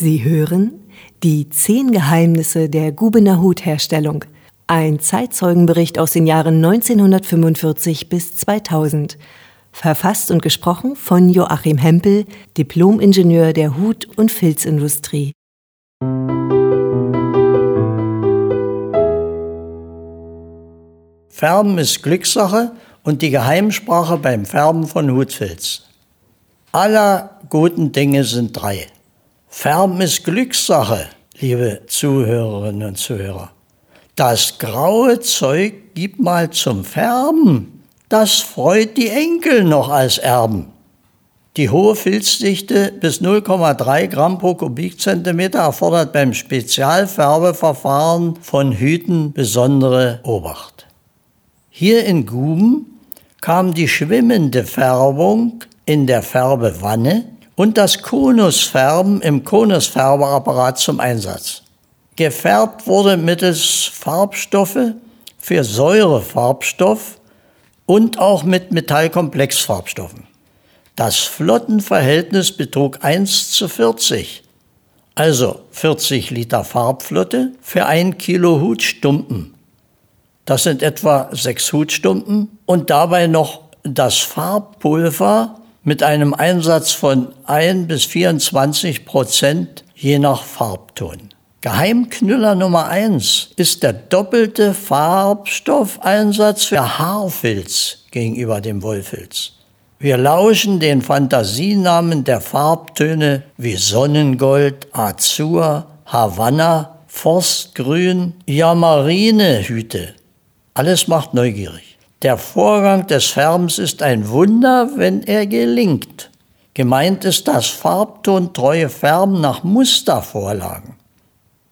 Sie hören die zehn Geheimnisse der Gubener Hutherstellung. Ein Zeitzeugenbericht aus den Jahren 1945 bis 2000. Verfasst und gesprochen von Joachim Hempel, Diplomingenieur der Hut- und Filzindustrie. Färben ist Glückssache und die Geheimsprache beim Färben von Hutfilz. Aller guten Dinge sind drei. Färben ist Glückssache, liebe Zuhörerinnen und Zuhörer. Das graue Zeug gib mal zum Färben. Das freut die Enkel noch als Erben. Die hohe Filzdichte bis 0,3 Gramm pro Kubikzentimeter erfordert beim Spezialfärbeverfahren von Hüten besondere Obacht. Hier in Guben kam die schwimmende Färbung in der Färbewanne und das Konusfärben im Konusfärbeapparat zum Einsatz. Gefärbt wurde mittels Farbstoffe für Säurefarbstoff und auch mit Metallkomplexfarbstoffen. Das Flottenverhältnis betrug 1 zu 40, also 40 Liter Farbflotte für ein Kilo Hutstumpen. Das sind etwa sechs Hutstumpen und dabei noch das Farbpulver mit einem Einsatz von 1 bis 24 Prozent je nach Farbton. Geheimknüller Nummer 1 ist der doppelte Farbstoffeinsatz für Haarfilz gegenüber dem Wollfilz. Wir lauschen den Fantasienamen der Farbtöne wie Sonnengold, Azur, Havanna, Forstgrün, ja Marinehüte. Alles macht neugierig. Der Vorgang des Färbens ist ein Wunder, wenn er gelingt. Gemeint ist das farbtontreue Färben nach Mustervorlagen.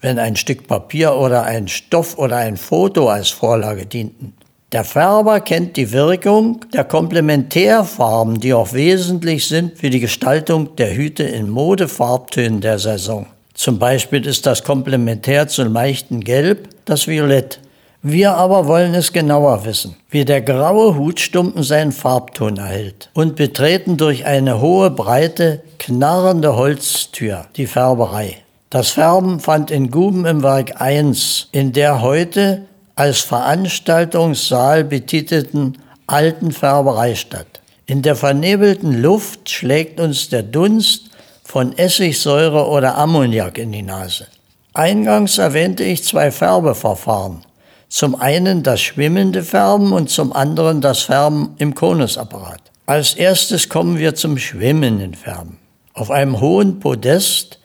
Wenn ein Stück Papier oder ein Stoff oder ein Foto als Vorlage dienten. Der Färber kennt die Wirkung der Komplementärfarben, die auch wesentlich sind für die Gestaltung der Hüte in Modefarbtönen der Saison. Zum Beispiel ist das Komplementär zum leichten Gelb das Violett. Wir aber wollen es genauer wissen, wie der graue Hutstumpen seinen Farbton erhält und betreten durch eine hohe, breite, knarrende Holztür die Färberei. Das Färben fand in Guben im Werk 1 in der heute als Veranstaltungssaal betitelten alten Färberei statt. In der vernebelten Luft schlägt uns der Dunst von Essigsäure oder Ammoniak in die Nase. Eingangs erwähnte ich zwei Färbeverfahren. Zum einen das schwimmende Färben und zum anderen das Färben im Konusapparat. Als erstes kommen wir zum schwimmenden Färben. Auf einem hohen Podest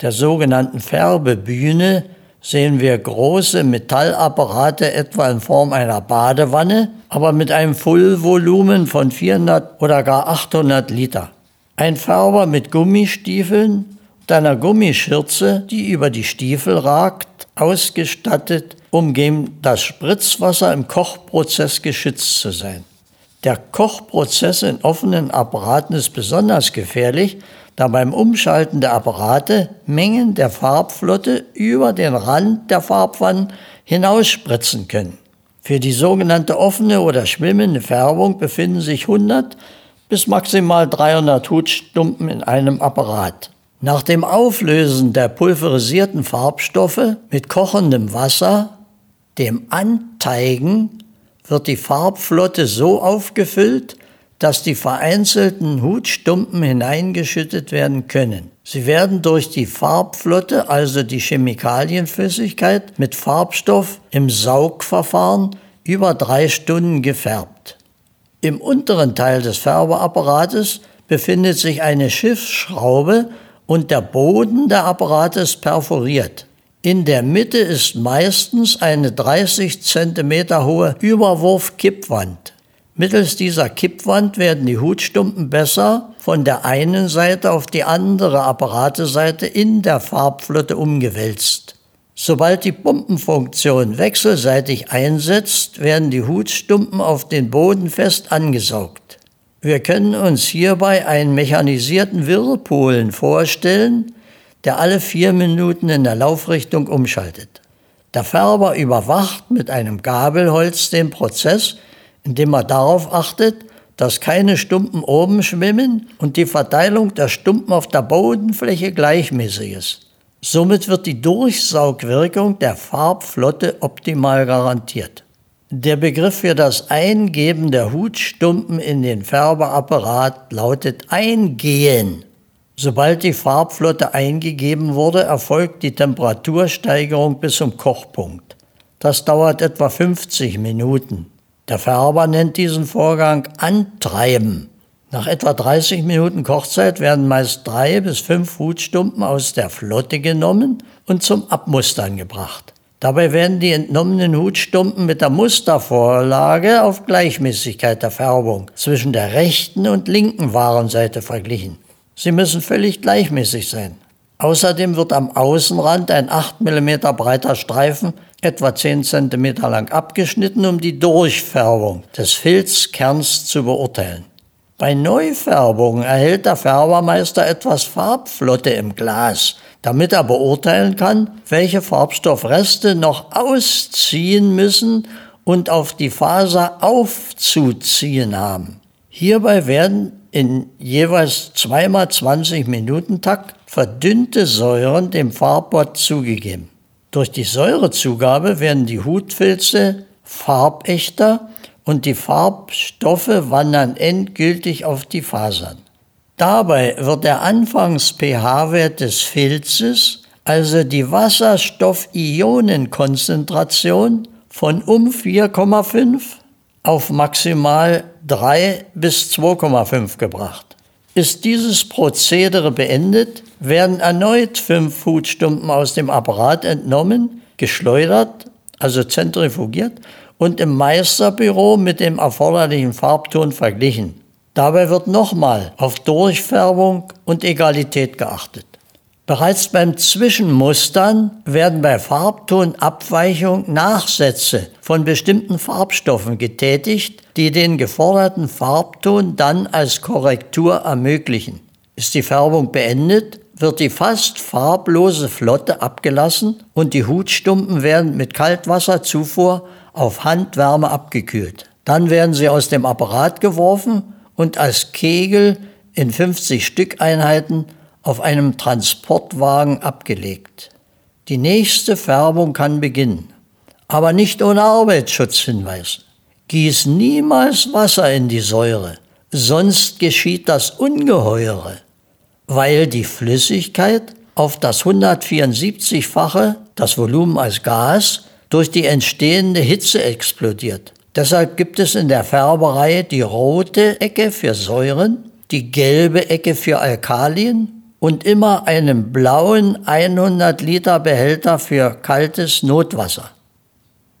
der sogenannten Färbebühne sehen wir große Metallapparate etwa in Form einer Badewanne, aber mit einem Fullvolumen von 400 oder gar 800 Liter. Ein Färber mit Gummistiefeln und einer Gummischürze, die über die Stiefel ragt, ausgestattet, um gegen das Spritzwasser im Kochprozess geschützt zu sein. Der Kochprozess in offenen Apparaten ist besonders gefährlich, da beim Umschalten der Apparate Mengen der Farbflotte über den Rand der Farbwannen hinausspritzen können. Für die sogenannte offene oder schwimmende Färbung befinden sich 100 bis maximal 300 Hutstumpen in einem Apparat. Nach dem Auflösen der pulverisierten Farbstoffe mit kochendem Wasser, dem Anteigen, wird die Farbflotte so aufgefüllt, dass die vereinzelten Hutstumpen hineingeschüttet werden können. Sie werden durch die Farbflotte, also die Chemikalienflüssigkeit, mit Farbstoff im Saugverfahren über drei Stunden gefärbt. Im unteren Teil des Färbeapparates befindet sich eine Schiffsschraube und der Boden der Apparate ist perforiert. In der Mitte ist meistens eine 30 cm hohe Überwurfkippwand. Mittels dieser Kippwand werden die Hutstumpen besser von der einen Seite auf die andere Apparateseite in der Farbflotte umgewälzt. Sobald die Pumpenfunktion wechselseitig einsetzt, werden die Hutstumpen auf den Boden fest angesaugt. Wir können uns hierbei einen mechanisierten Whirlpoolen vorstellen, der alle vier Minuten in der Laufrichtung umschaltet. Der Färber überwacht mit einem Gabelholz den Prozess, indem er darauf achtet, dass keine Stumpen oben schwimmen und die Verteilung der Stumpen auf der Bodenfläche gleichmäßig ist. Somit wird die Durchsaugwirkung der Farbflotte optimal garantiert. Der Begriff für das Eingeben der Hutstumpen in den Färbeapparat lautet Eingehen. Sobald die Farbflotte eingegeben wurde, erfolgt die Temperatursteigerung bis zum Kochpunkt. Das dauert etwa 50 Minuten. Der Färber nennt diesen Vorgang Antreiben. Nach etwa 30 Minuten Kochzeit werden meist drei bis fünf Hutstumpen aus der Flotte genommen und zum Abmustern gebracht. Dabei werden die entnommenen Hutstumpen mit der Mustervorlage auf Gleichmäßigkeit der Färbung zwischen der rechten und linken Warenseite verglichen. Sie müssen völlig gleichmäßig sein. Außerdem wird am Außenrand ein 8 mm breiter Streifen etwa 10 cm lang abgeschnitten, um die Durchfärbung des Filzkerns zu beurteilen. Bei Neufärbung erhält der Färbermeister etwas Farbflotte im Glas, damit er beurteilen kann, welche Farbstoffreste noch ausziehen müssen und auf die Faser aufzuziehen haben. Hierbei werden in jeweils zweimal 20 Minuten Takt verdünnte Säuren dem Farbbott zugegeben. Durch die Säurezugabe werden die Hutfilze farbechter und die Farbstoffe wandern endgültig auf die Fasern. Dabei wird der Anfangs-pH-Wert des Filzes, also die Wasserstoff-Ionenkonzentration, von um 4,5 auf maximal 3 bis 2,5 gebracht. Ist dieses Prozedere beendet, werden erneut fünf Futstumpen aus dem Apparat entnommen, geschleudert, also zentrifugiert und im Meisterbüro mit dem erforderlichen Farbton verglichen. Dabei wird nochmal auf Durchfärbung und Egalität geachtet. Bereits beim Zwischenmustern werden bei Farbtonabweichung Nachsätze von bestimmten Farbstoffen getätigt, die den geforderten Farbton dann als Korrektur ermöglichen. Ist die Färbung beendet, wird die fast farblose Flotte abgelassen und die Hutstumpen werden mit Kaltwasserzufuhr auf Handwärme abgekühlt. Dann werden sie aus dem Apparat geworfen und als Kegel in 50 Stückeinheiten auf einem Transportwagen abgelegt. Die nächste Färbung kann beginnen, aber nicht ohne Arbeitsschutzhinweis. Gieß niemals Wasser in die Säure, sonst geschieht das Ungeheure, weil die Flüssigkeit auf das 174-fache, das Volumen als Gas, durch die entstehende Hitze explodiert. Deshalb gibt es in der Färberei die rote Ecke für Säuren, die gelbe Ecke für Alkalien und immer einen blauen 100 Liter Behälter für kaltes Notwasser.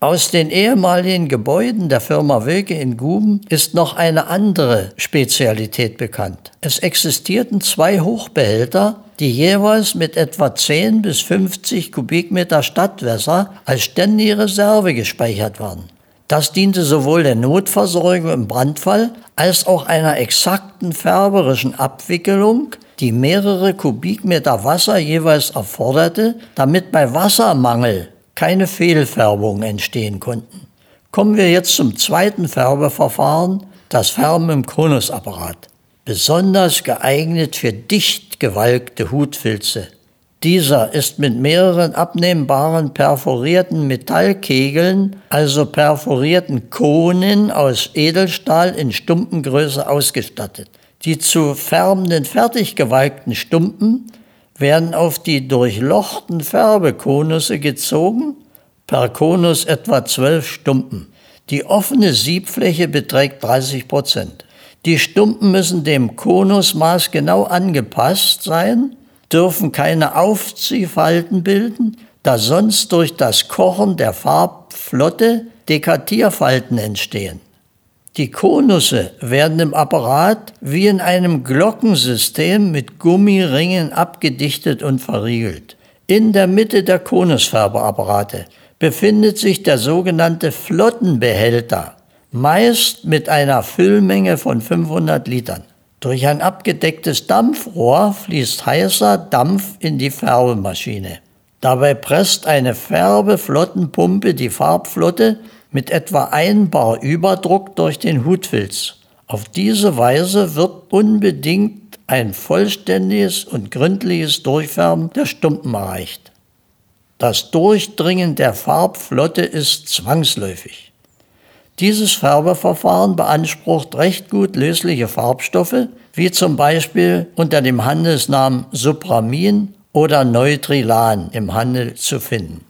Aus den ehemaligen Gebäuden der Firma Wilke in Guben ist noch eine andere Spezialität bekannt. Es existierten zwei Hochbehälter, die jeweils mit etwa 10 bis 50 Kubikmeter Stadtwässer als ständige Reserve gespeichert waren. Das diente sowohl der Notversorgung im Brandfall als auch einer exakten färberischen Abwicklung, die mehrere Kubikmeter Wasser jeweils erforderte, damit bei Wassermangel keine Fehlfärbungen entstehen konnten. Kommen wir jetzt zum zweiten Färbeverfahren, das Färben im Konusapparat. Besonders geeignet für dicht gewalkte Hutfilze. Dieser ist mit mehreren abnehmbaren perforierten Metallkegeln, also perforierten Konen aus Edelstahl in Stumpengröße ausgestattet. Die zu färbenden fertig gewalkten Stumpen werden auf die durchlochten Färbekonusse gezogen, per Konus etwa zwölf Stumpen. Die offene Siebfläche beträgt 30 Prozent. Die Stumpen müssen dem Konusmaß genau angepasst sein, dürfen keine Aufziehfalten bilden, da sonst durch das Kochen der Farbflotte Dekatierfalten entstehen. Die Konusse werden im Apparat wie in einem Glockensystem mit Gummiringen abgedichtet und verriegelt. In der Mitte der Konusfärbeapparate befindet sich der sogenannte Flottenbehälter, meist mit einer Füllmenge von 500 Litern. Durch ein abgedecktes Dampfrohr fließt heißer Dampf in die Färbemaschine. Dabei presst eine Färbeflottenpumpe die Farbflotte mit etwa 1 Bar Überdruck durch den Hutfilz. Auf diese Weise wird unbedingt ein vollständiges und gründliches Durchfärben der Stumpen erreicht. Das Durchdringen der Farbflotte ist zwangsläufig. Dieses Färbeverfahren beansprucht recht gut lösliche Farbstoffe, wie zum Beispiel unter dem Handelsnamen Supramin oder Neutrilan im Handel zu finden.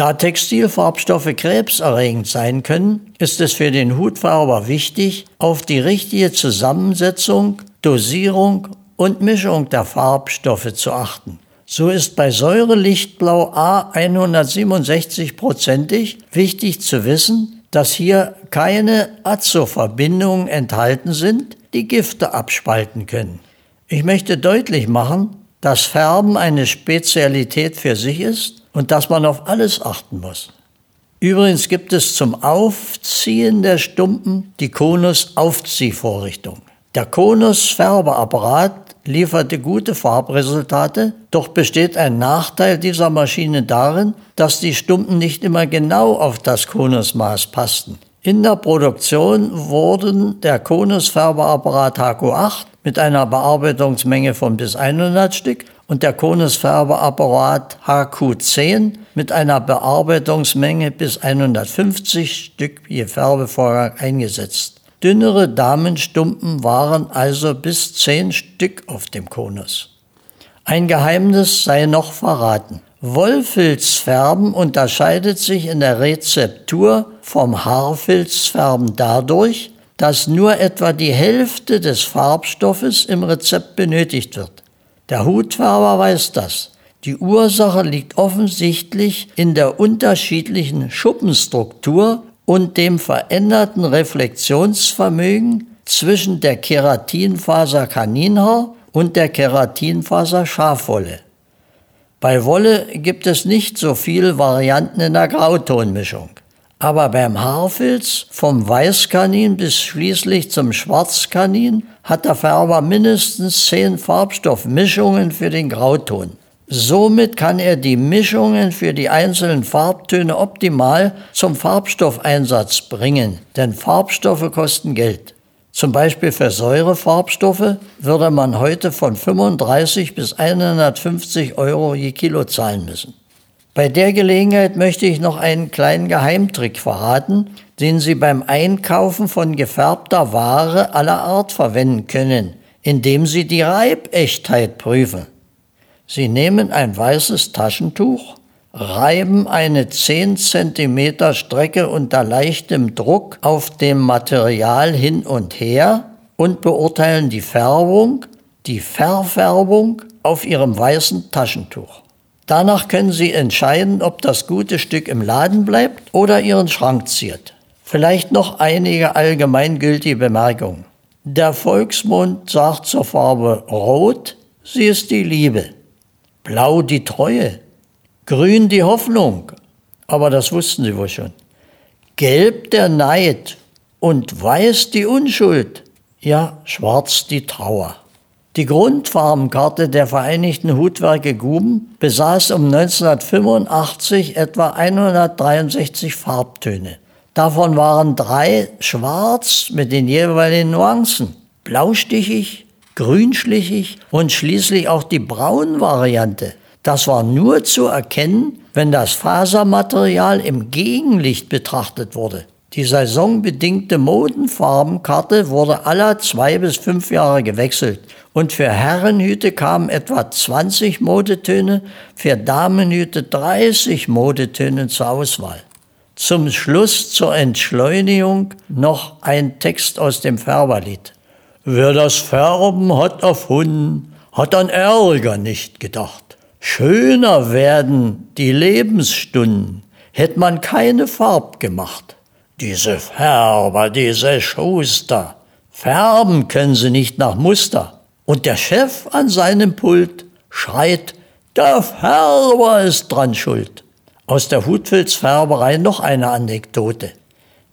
Da Textilfarbstoffe krebserregend sein können, ist es für den Hutfärber wichtig, auf die richtige Zusammensetzung, Dosierung und Mischung der Farbstoffe zu achten. So ist bei Säurelichtblau A 167-prozentig wichtig zu wissen, dass hier keine Azo-Verbindungen enthalten sind, die Gifte abspalten können. Ich möchte deutlich machen, dass Färben eine Spezialität für sich ist und dass man auf alles achten muss. Übrigens gibt es zum Aufziehen der Stumpen die Konus-Aufziehvorrichtung. Der Konus-Färbeapparat lieferte gute Farbresultate, doch besteht ein Nachteil dieser Maschine darin, dass die Stumpen nicht immer genau auf das Konusmaß passten. In der Produktion wurden der Konus-Färbeapparat HQ8 mit einer Bearbeitungsmenge von bis 100 Stück und der Konus-Färbeapparat HQ10 mit einer Bearbeitungsmenge bis 150 Stück je Färbevorgang eingesetzt. Dünnere Damenstumpen waren also bis zehn Stück auf dem Konus. Ein Geheimnis sei noch verraten. Wollfilzfärben unterscheidet sich in der Rezeptur vom Haarfilzfärben dadurch, dass nur etwa die Hälfte des Farbstoffes im Rezept benötigt wird. Der Hutfärber weiß das. Die Ursache liegt offensichtlich in der unterschiedlichen Schuppenstruktur und dem veränderten Reflexionsvermögen zwischen der Keratinfaser Kaninhaar und der Keratinfaser Schafwolle. Bei Wolle gibt es nicht so viele Varianten in der Grautonmischung. Aber beim Haarfilz, vom Weißkanin bis schließlich zum Schwarzkanin, hat der Färber mindestens zehn Farbstoffmischungen für den Grauton. Somit kann er die Mischungen für die einzelnen Farbtöne optimal zum Farbstoffeinsatz bringen, denn Farbstoffe kosten Geld. Zum Beispiel für Säurefarbstoffe würde man heute von 35 bis 150 Euro je Kilo zahlen müssen. Bei der Gelegenheit möchte ich noch einen kleinen Geheimtrick verraten, den Sie beim Einkaufen von gefärbter Ware aller Art verwenden können, indem Sie die Reibechtheit prüfen. Sie nehmen ein weißes Taschentuch, reiben eine 10 cm Strecke unter leichtem Druck auf dem Material hin und her und beurteilen die Färbung, die Verfärbung auf Ihrem weißen Taschentuch. Danach können Sie entscheiden, ob das gute Stück im Laden bleibt oder Ihren Schrank ziert. Vielleicht noch einige allgemeingültige Bemerkungen. Der Volksmund sagt zur Farbe Rot, sie ist die Liebe. Blau die Treue, grün die Hoffnung, aber das wussten sie wohl schon. Gelb der Neid und weiß die Unschuld, ja, schwarz die Trauer. Die Grundfarbenkarte der Vereinigten Hutwerke Guben besaß um 1985 etwa 163 Farbtöne. Davon waren drei schwarz mit den jeweiligen Nuancen, blaustichig, grünschlichig und schließlich auch die Braunvariante. Das war nur zu erkennen, wenn das Fasermaterial im Gegenlicht betrachtet wurde. Die saisonbedingte Modenfarbenkarte wurde alle zwei bis fünf Jahre gewechselt und für Herrenhüte kamen etwa 20 Modetöne, für Damenhüte 30 Modetöne zur Auswahl. Zum Schluss zur Entschleunigung noch ein Text aus dem Färberlied. Wer das Färben hat erfunden, hat an Ärger nicht gedacht. Schöner werden die Lebensstunden, hätt man keine Farb gemacht. Diese Färber, diese Schuster, färben können sie nicht nach Muster. Und der Chef an seinem Pult schreit, der Färber ist dran schuld. Aus der Hutfilzfärberei noch eine Anekdote.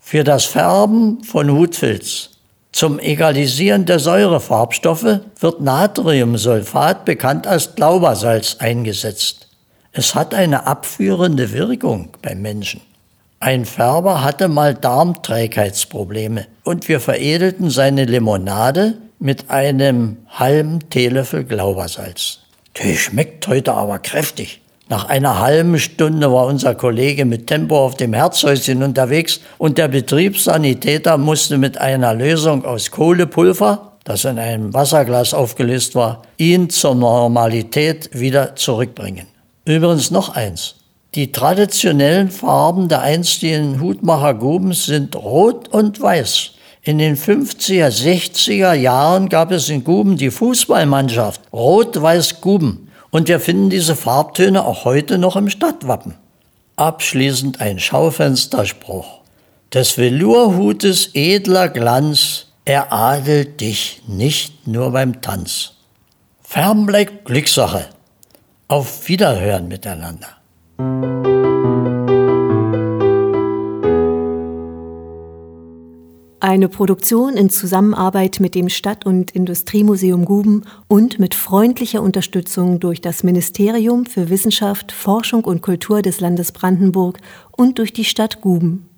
Für das Färben von Hutfilz zum Egalisieren der Säurefarbstoffe wird Natriumsulfat, bekannt als Glaubersalz, eingesetzt. Es hat eine abführende Wirkung beim Menschen. Ein Färber hatte mal Darmträgheitsprobleme und wir veredelten seine Limonade mit einem halben Teelöffel Glaubersalz. Die schmeckt heute aber kräftig. Nach einer halben Stunde war unser Kollege mit Tempo auf dem Herzhäuschen unterwegs und der Betriebssanitäter musste mit einer Lösung aus Kohlepulver, das in einem Wasserglas aufgelöst war, ihn zur Normalität wieder zurückbringen. Übrigens noch eins. Die traditionellen Farben der einstigen Hutmacher Gubens sind rot und weiß. In den 50er, 60er Jahren gab es in Guben die Fußballmannschaft Rot-Weiß Guben und wir finden diese Farbtöne auch heute noch im Stadtwappen. Abschließend ein Schaufensterspruch. Des Velourhutes edler Glanz eradelt dich nicht nur beim Tanz. Fernblick Glückssache. Auf Wiederhören miteinander. Eine Produktion in Zusammenarbeit mit dem Stadt- und Industriemuseum Guben und mit freundlicher Unterstützung durch das Ministerium für Wissenschaft, Forschung und Kultur des Landes Brandenburg und durch die Stadt Guben.